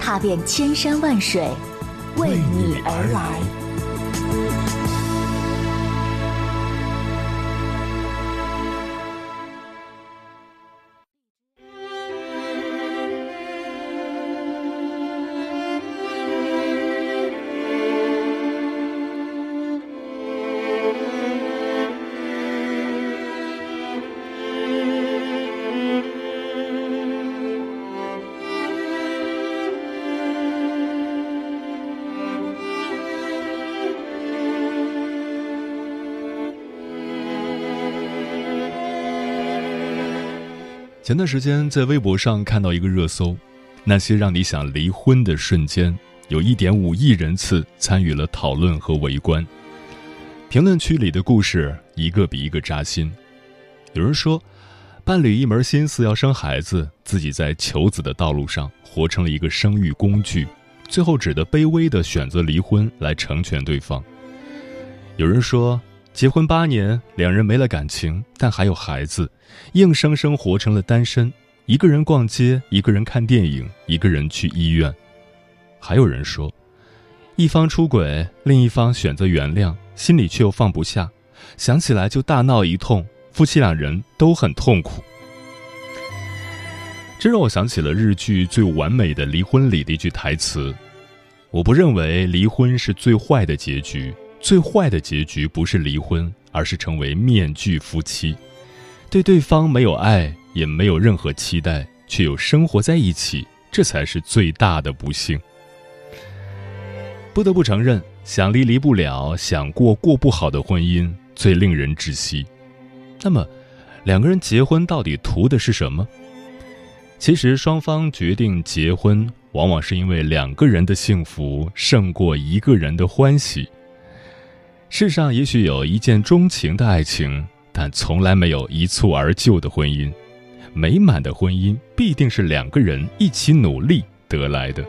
踏遍千山万水，为你而来。前段时间在微博上看到一个热搜，那些让你想离婚的瞬间，有一点五亿人次参与了讨论和围观。评论区里的故事一个比一个扎心。有人说，伴侣一门心思要生孩子，自己在求子的道路上活成了一个生育工具，最后只得卑微的选择离婚来成全对方。有人说。结婚八年，两人没了感情，但还有孩子，硬生生活成了单身。一个人逛街，一个人看电影，一个人去医院。还有人说，一方出轨，另一方选择原谅，心里却又放不下，想起来就大闹一通，夫妻两人都很痛苦。这让我想起了日剧《最完美的离婚》里的一句台词：“我不认为离婚是最坏的结局。”最坏的结局不是离婚，而是成为面具夫妻，对对方没有爱，也没有任何期待，却又生活在一起，这才是最大的不幸。不得不承认，想离离不了，想过过不好的婚姻最令人窒息。那么，两个人结婚到底图的是什么？其实，双方决定结婚，往往是因为两个人的幸福胜过一个人的欢喜。世上也许有一见钟情的爱情，但从来没有一蹴而就的婚姻。美满的婚姻必定是两个人一起努力得来的。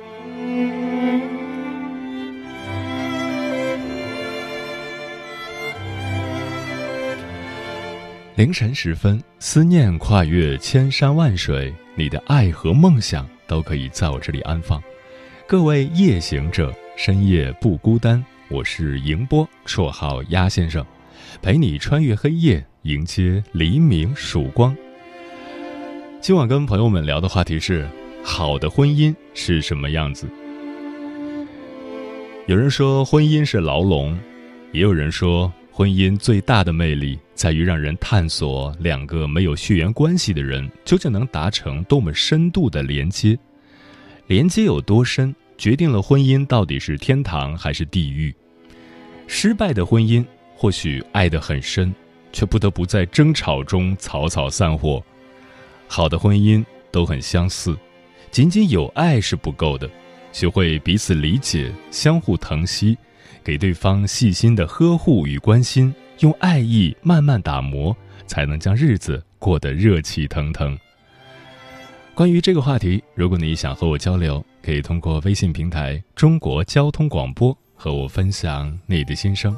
凌晨时分，思念跨越千山万水，你的爱和梦想都可以在我这里安放。各位夜行者，深夜不孤单。我是迎波，绰号鸭先生，陪你穿越黑夜，迎接黎明曙光。今晚跟朋友们聊的话题是：好的婚姻是什么样子？有人说婚姻是牢笼，也有人说婚姻最大的魅力在于让人探索两个没有血缘关系的人究竟能达成多么深度的连接，连接有多深，决定了婚姻到底是天堂还是地狱。失败的婚姻或许爱得很深，却不得不在争吵中草草散伙。好的婚姻都很相似，仅仅有爱是不够的，学会彼此理解、相互疼惜，给对方细心的呵护与关心，用爱意慢慢打磨，才能将日子过得热气腾腾。关于这个话题，如果你想和我交流，可以通过微信平台“中国交通广播”。和我分享你的心声。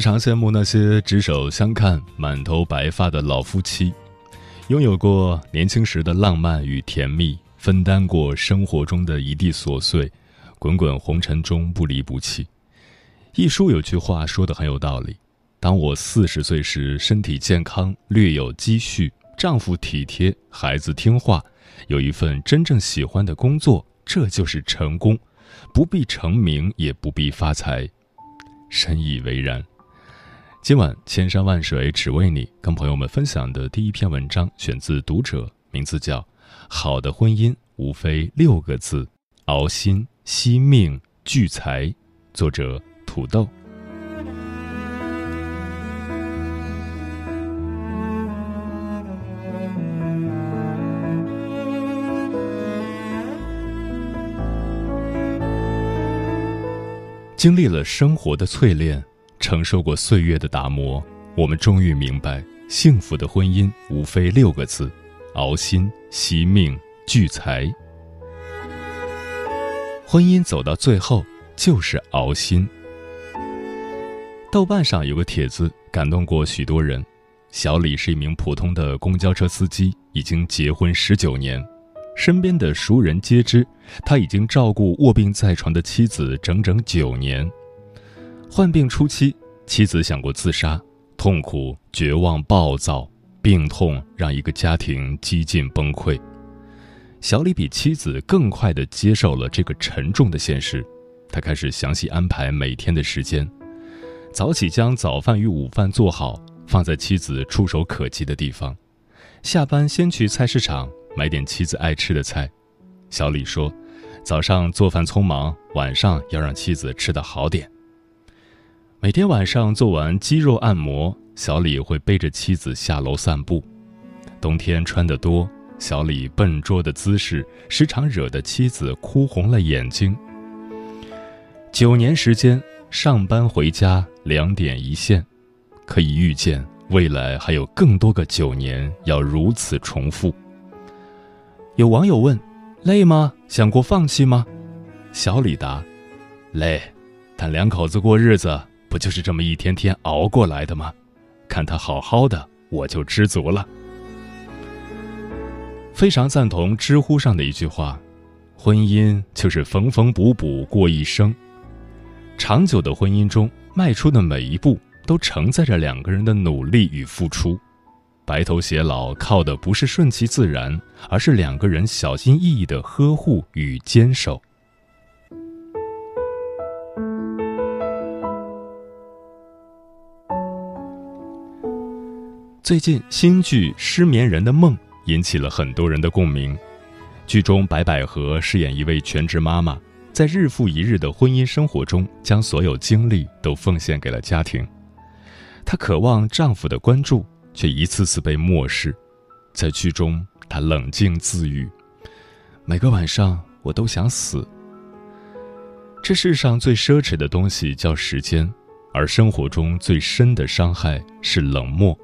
常羡慕那些执手相看、满头白发的老夫妻，拥有过年轻时的浪漫与甜蜜，分担过生活中的一地琐碎，滚滚红尘中不离不弃。一书有句话说的很有道理：当我四十岁时，身体健康，略有积蓄，丈夫体贴，孩子听话，有一份真正喜欢的工作，这就是成功，不必成名，也不必发财。深以为然。今晚千山万水只为你，跟朋友们分享的第一篇文章选自《读者》，名字叫《好的婚姻无非六个字：熬心、惜命、聚财》，作者土豆。经历了生活的淬炼。承受过岁月的打磨，我们终于明白，幸福的婚姻无非六个字：熬心、惜命、聚财。婚姻走到最后就是熬心。豆瓣上有个帖子感动过许多人。小李是一名普通的公交车司机，已经结婚十九年，身边的熟人皆知，他已经照顾卧病在床的妻子整整九年。患病初期，妻子想过自杀，痛苦、绝望、暴躁，病痛让一个家庭几近崩溃。小李比妻子更快地接受了这个沉重的现实，他开始详细安排每天的时间，早起将早饭与午饭做好，放在妻子触手可及的地方，下班先去菜市场买点妻子爱吃的菜。小李说：“早上做饭匆忙，晚上要让妻子吃得好点。”每天晚上做完肌肉按摩，小李会背着妻子下楼散步。冬天穿得多，小李笨拙的姿势时常惹得妻子哭红了眼睛。九年时间，上班回家两点一线，可以预见未来还有更多个九年要如此重复。有网友问：“累吗？想过放弃吗？”小李答：“累，但两口子过日子。”不就是这么一天天熬过来的吗？看他好好的，我就知足了。非常赞同知乎上的一句话：“婚姻就是缝缝补补过一生。”长久的婚姻中，迈出的每一步都承载着两个人的努力与付出。白头偕老靠的不是顺其自然，而是两个人小心翼翼的呵护与坚守。最近新剧《失眠人的梦》引起了很多人的共鸣。剧中白百合饰演一位全职妈妈，在日复一日的婚姻生活中，将所有精力都奉献给了家庭。她渴望丈夫的关注，却一次次被漠视。在剧中，她冷静自语：“每个晚上，我都想死。这世上最奢侈的东西叫时间，而生活中最深的伤害是冷漠。”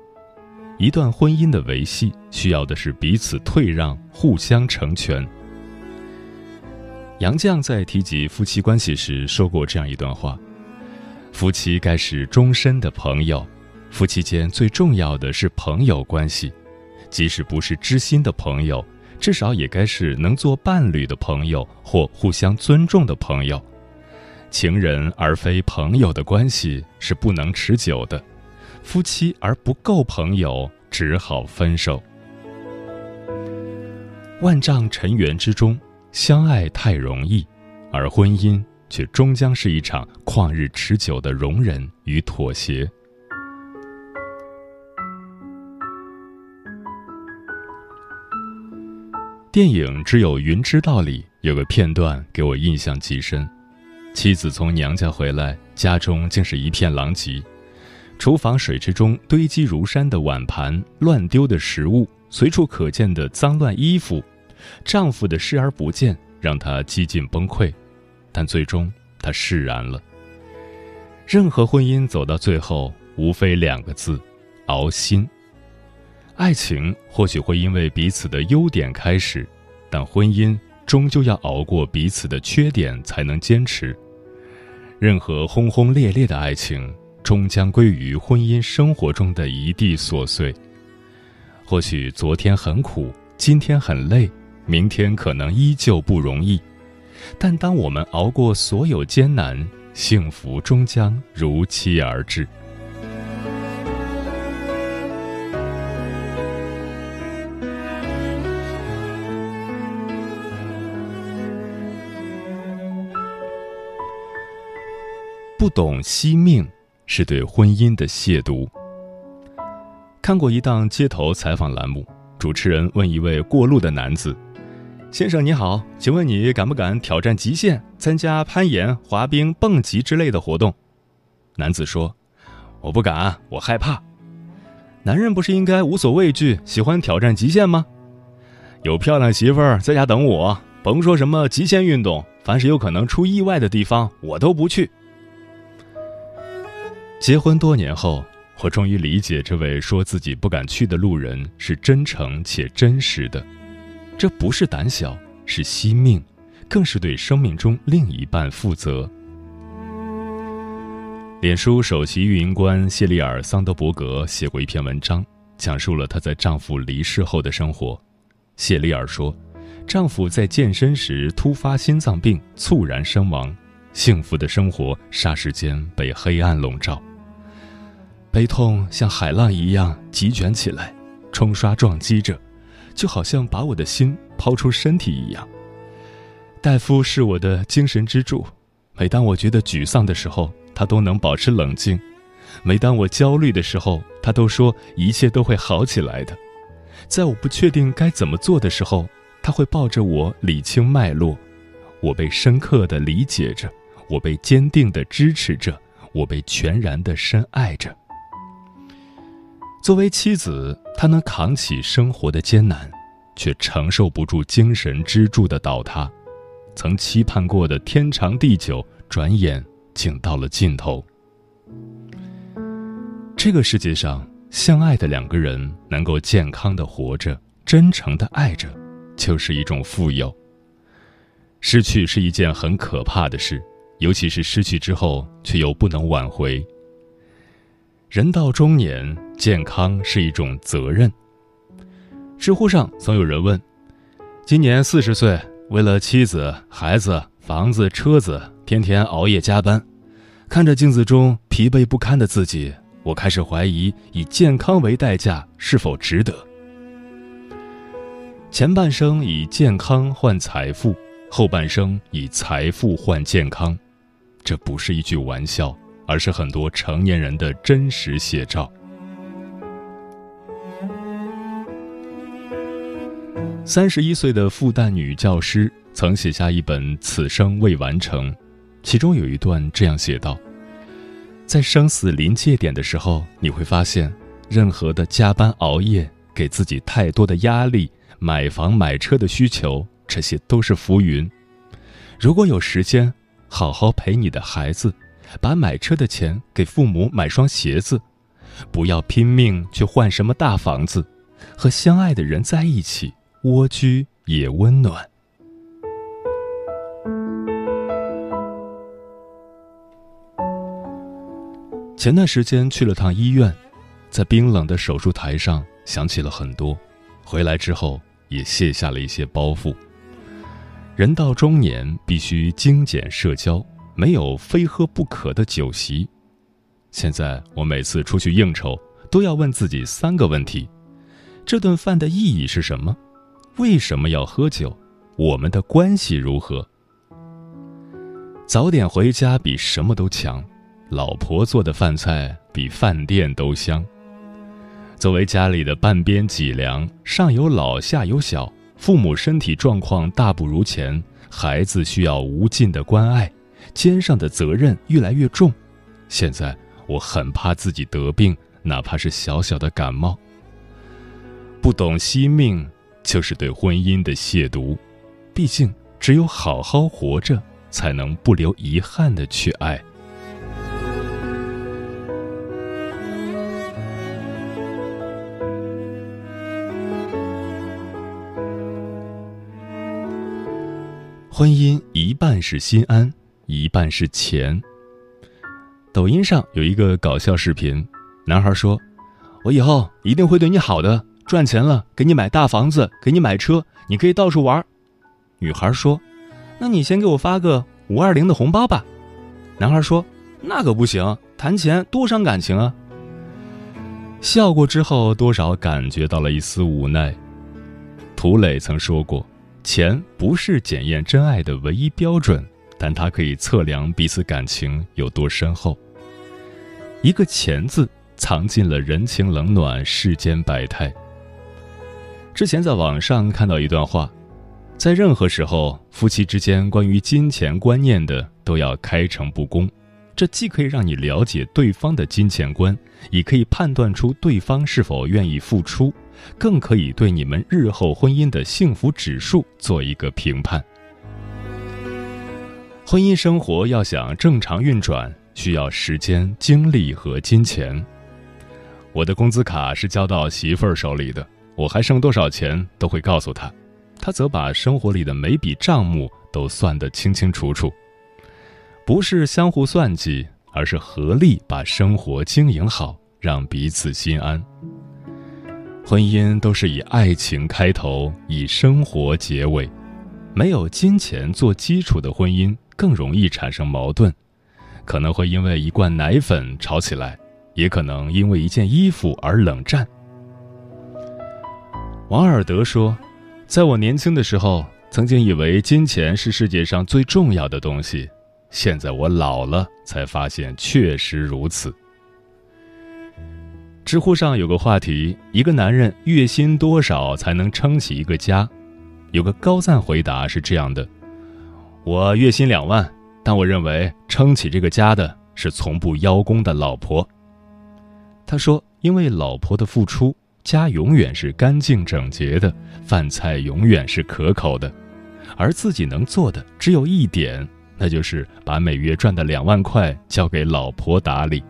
一段婚姻的维系，需要的是彼此退让、互相成全。杨绛在提及夫妻关系时说过这样一段话：“夫妻该是终身的朋友，夫妻间最重要的是朋友关系，即使不是知心的朋友，至少也该是能做伴侣的朋友或互相尊重的朋友。情人而非朋友的关系是不能持久的。”夫妻而不够朋友，只好分手。万丈尘缘之中，相爱太容易，而婚姻却终将是一场旷日持久的容忍与妥协。电影《只有云知道》里有个片段给我印象极深：妻子从娘家回来，家中竟是一片狼藉。厨房水池中堆积如山的碗盘、乱丢的食物、随处可见的脏乱衣服，丈夫的视而不见让她几近崩溃，但最终她释然了。任何婚姻走到最后，无非两个字：熬心。爱情或许会因为彼此的优点开始，但婚姻终究要熬过彼此的缺点才能坚持。任何轰轰烈烈的爱情。终将归于婚姻生活中的一地琐碎。或许昨天很苦，今天很累，明天可能依旧不容易，但当我们熬过所有艰难，幸福终将如期而至。不懂惜命，是对婚姻的亵渎。看过一档街头采访栏目，主持人问一位过路的男子：“先生你好，请问你敢不敢挑战极限，参加攀岩、滑冰、蹦极之类的活动？”男子说：“我不敢，我害怕。”男人不是应该无所畏惧，喜欢挑战极限吗？有漂亮媳妇儿在家等我，甭说什么极限运动，凡是有可能出意外的地方，我都不去。结婚多年后，我终于理解这位说自己不敢去的路人是真诚且真实的。这不是胆小，是惜命，更是对生命中另一半负责。脸书首席运营官谢丽尔·桑德伯格写过一篇文章，讲述了她在丈夫离世后的生活。谢丽尔说，丈夫在健身时突发心脏病，猝然身亡。幸福的生活霎时间被黑暗笼罩，悲痛像海浪一样席卷起来，冲刷撞击着，就好像把我的心抛出身体一样。戴夫是我的精神支柱，每当我觉得沮丧的时候，他都能保持冷静；每当我焦虑的时候，他都说一切都会好起来的。在我不确定该怎么做的时候，他会抱着我理清脉络，我被深刻的理解着。我被坚定的支持着，我被全然的深爱着。作为妻子，她能扛起生活的艰难，却承受不住精神支柱的倒塌。曾期盼过的天长地久，转眼竟到了尽头。这个世界上，相爱的两个人能够健康的活着，真诚的爱着，就是一种富有。失去是一件很可怕的事。尤其是失去之后，却又不能挽回。人到中年，健康是一种责任。知乎上总有人问：“今年四十岁，为了妻子、孩子、房子、车子，天天熬夜加班，看着镜子中疲惫不堪的自己，我开始怀疑以健康为代价是否值得。”前半生以健康换财富，后半生以财富换健康。这不是一句玩笑，而是很多成年人的真实写照。三十一岁的复旦女教师曾写下一本《此生未完成》，其中有一段这样写道：“在生死临界点的时候，你会发现，任何的加班熬夜、给自己太多的压力、买房买车的需求，这些都是浮云。如果有时间。”好好陪你的孩子，把买车的钱给父母买双鞋子，不要拼命去换什么大房子，和相爱的人在一起，蜗居也温暖。前段时间去了趟医院，在冰冷的手术台上想起了很多，回来之后也卸下了一些包袱。人到中年，必须精简社交，没有非喝不可的酒席。现在我每次出去应酬，都要问自己三个问题：这顿饭的意义是什么？为什么要喝酒？我们的关系如何？早点回家比什么都强，老婆做的饭菜比饭店都香。作为家里的半边脊梁，上有老，下有小。父母身体状况大不如前，孩子需要无尽的关爱，肩上的责任越来越重。现在我很怕自己得病，哪怕是小小的感冒。不懂惜命，就是对婚姻的亵渎。毕竟，只有好好活着，才能不留遗憾的去爱。婚姻一半是心安，一半是钱。抖音上有一个搞笑视频，男孩说：“我以后一定会对你好的，赚钱了给你买大房子，给你买车，你可以到处玩。”女孩说：“那你先给我发个五二零的红包吧。”男孩说：“那可不行，谈钱多伤感情啊。”笑过之后，多少感觉到了一丝无奈。涂磊曾说过：“钱不是检验真爱的唯一标准，但它可以测量彼此感情有多深厚。”一个“钱”字，藏进了人情冷暖、世间百态。之前在网上看到一段话。在任何时候，夫妻之间关于金钱观念的都要开诚布公，这既可以让你了解对方的金钱观，也可以判断出对方是否愿意付出，更可以对你们日后婚姻的幸福指数做一个评判。婚姻生活要想正常运转，需要时间、精力和金钱。我的工资卡是交到媳妇儿手里的，我还剩多少钱都会告诉她。她则把生活里的每笔账目都算得清清楚楚，不是相互算计，而是合力把生活经营好，让彼此心安。婚姻都是以爱情开头，以生活结尾，没有金钱做基础的婚姻更容易产生矛盾，可能会因为一罐奶粉吵起来，也可能因为一件衣服而冷战。王尔德说。在我年轻的时候，曾经以为金钱是世界上最重要的东西。现在我老了，才发现确实如此。知乎上有个话题：一个男人月薪多少才能撑起一个家？有个高赞回答是这样的：我月薪两万，但我认为撑起这个家的是从不邀功的老婆。他说，因为老婆的付出。家永远是干净整洁的，饭菜永远是可口的，而自己能做的只有一点，那就是把每月赚的两万块交给老婆打理。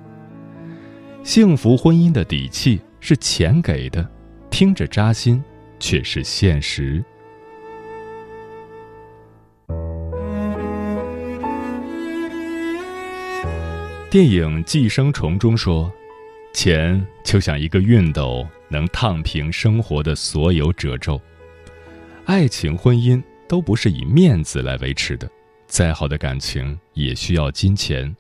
幸福婚姻的底气是钱给的，听着扎心，却是现实。电影《寄生虫》中说，钱就像一个熨斗。能烫平生活的所有褶皱，爱情、婚姻都不是以面子来维持的，再好的感情也需要金钱。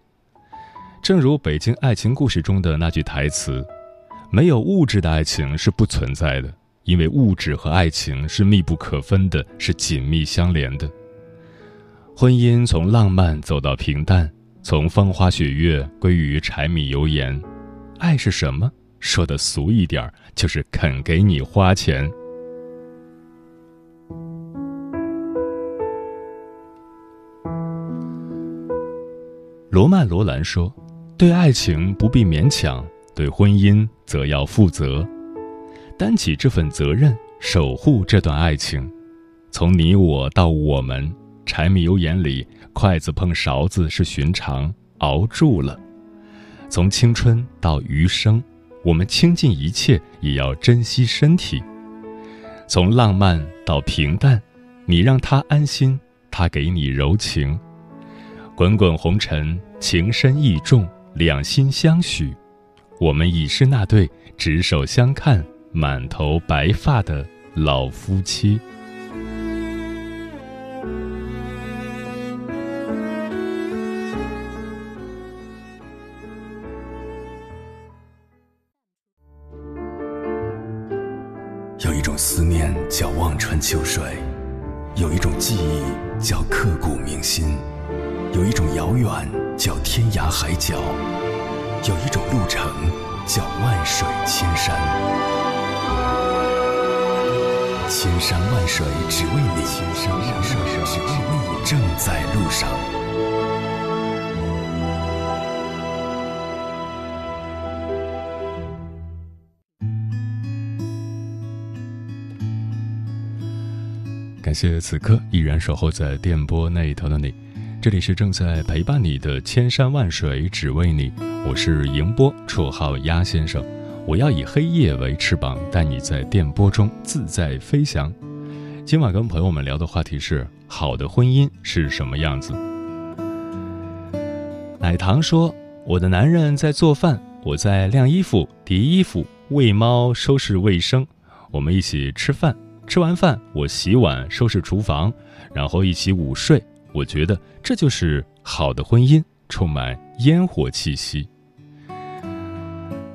正如《北京爱情故事》中的那句台词：“没有物质的爱情是不存在的，因为物质和爱情是密不可分的，是紧密相连的。”婚姻从浪漫走到平淡，从风花雪月归于柴米油盐，爱是什么？说的俗一点就是肯给你花钱。罗曼·罗兰说：“对爱情不必勉强，对婚姻则要负责，担起这份责任，守护这段爱情。从你我到我们，柴米油盐里，筷子碰勺子是寻常，熬住了。从青春到余生。”我们倾尽一切，也要珍惜身体。从浪漫到平淡，你让他安心，他给你柔情。滚滚红尘，情深意重，两心相许。我们已是那对执手相看、满头白发的老夫妻。有一种思念叫望穿秋水，有一种记忆叫刻骨铭心，有一种遥远叫天涯海角，有一种路程叫万水千山。千山万水只为你，千山万水只为你，正在路上。感谢此刻依然守候在电波那一头的你，这里是正在陪伴你的千山万水只为你，我是迎波，绰号鸭先生。我要以黑夜为翅膀，带你在电波中自在飞翔。今晚跟朋友们聊的话题是：好的婚姻是什么样子？奶糖说，我的男人在做饭，我在晾衣服、叠衣服、喂猫、收拾卫生。我们一起吃饭，吃完饭我洗碗、收拾厨房，然后一起午睡。我觉得这就是好的婚姻，充满烟火气息。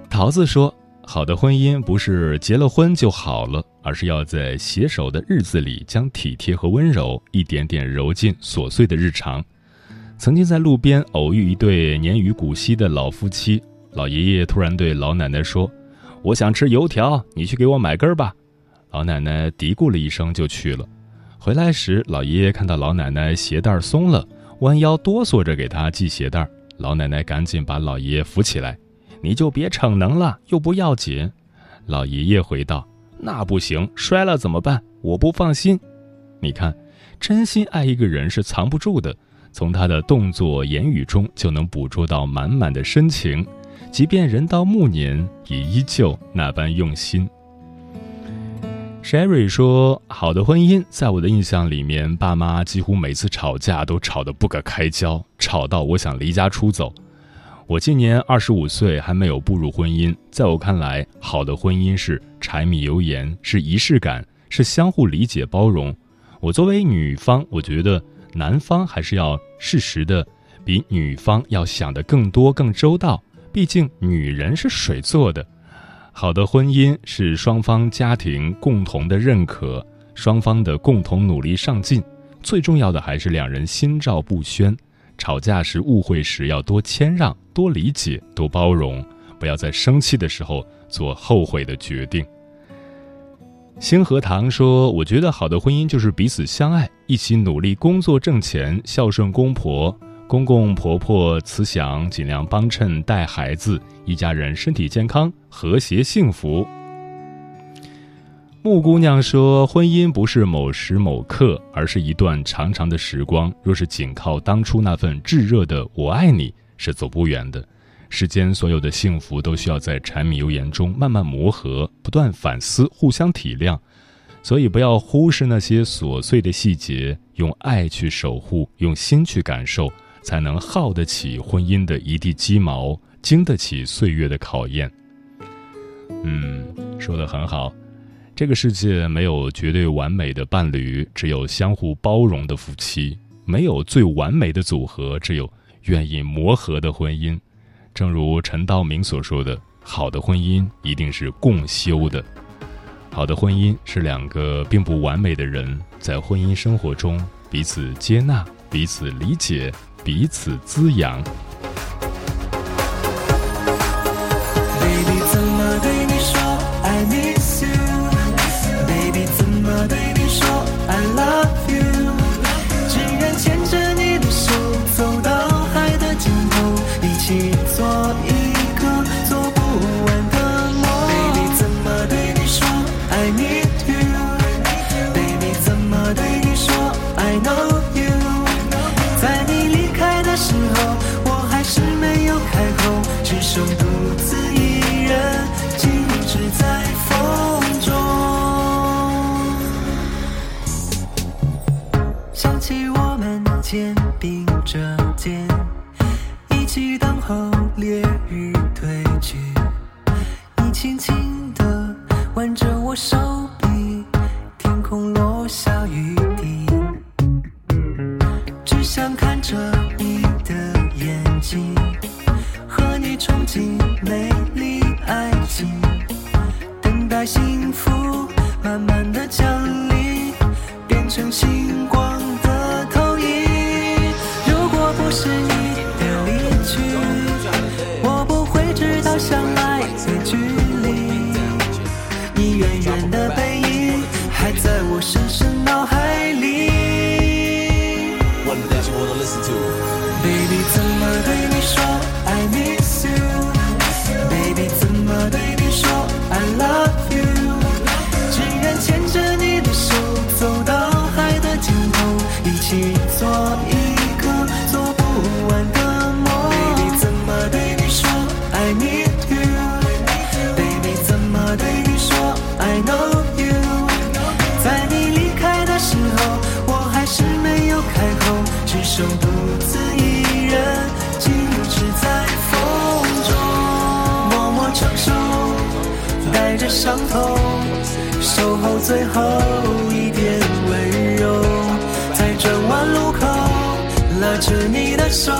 桃子说：“好的婚姻不是结了婚就好了，而是要在携手的日子里，将体贴和温柔一点点揉进琐碎的日常。”曾经在路边偶遇一对年逾古稀的老夫妻，老爷爷突然对老奶奶说：“我想吃油条，你去给我买根儿吧。”老奶奶嘀咕了一声就去了。回来时，老爷爷看到老奶奶鞋带松了，弯腰哆嗦着给她系鞋带。老奶奶赶紧把老爷爷扶起来：“你就别逞能了，又不要紧。”老爷爷回道：“那不行，摔了怎么办？我不放心。你看，真心爱一个人是藏不住的。”从他的动作、言语中就能捕捉到满满的深情，即便人到暮年，也依旧那般用心。Sherry 说：“好的婚姻，在我的印象里面，爸妈几乎每次吵架都吵得不可开交，吵到我想离家出走。我今年二十五岁，还没有步入婚姻。在我看来，好的婚姻是柴米油盐，是仪式感，是相互理解包容。我作为女方，我觉得。”男方还是要适时的，比女方要想的更多、更周到。毕竟女人是水做的。好的婚姻是双方家庭共同的认可，双方的共同努力上进。最重要的还是两人心照不宣。吵架时、误会时要多谦让、多理解、多包容，不要在生气的时候做后悔的决定。星河堂说：“我觉得好的婚姻就是彼此相爱，一起努力工作挣钱，孝顺公婆、公公婆婆，慈祥，尽量帮衬带孩子，一家人身体健康，和谐幸福。”木姑娘说：“婚姻不是某时某刻，而是一段长长的时光。若是仅靠当初那份炙热的‘我爱你’，是走不远的。”世间所有的幸福都需要在柴米油盐中慢慢磨合，不断反思，互相体谅。所以不要忽视那些琐碎的细节，用爱去守护，用心去感受，才能耗得起婚姻的一地鸡毛，经得起岁月的考验。嗯，说的很好。这个世界没有绝对完美的伴侣，只有相互包容的夫妻；没有最完美的组合，只有愿意磨合的婚姻。正如陈道明所说的：“好的婚姻一定是共修的，好的婚姻是两个并不完美的人在婚姻生活中彼此接纳、彼此理解、彼此滋养。” baby 怎么对你说爱你后最后一点温柔，在转弯路口拉着你的手。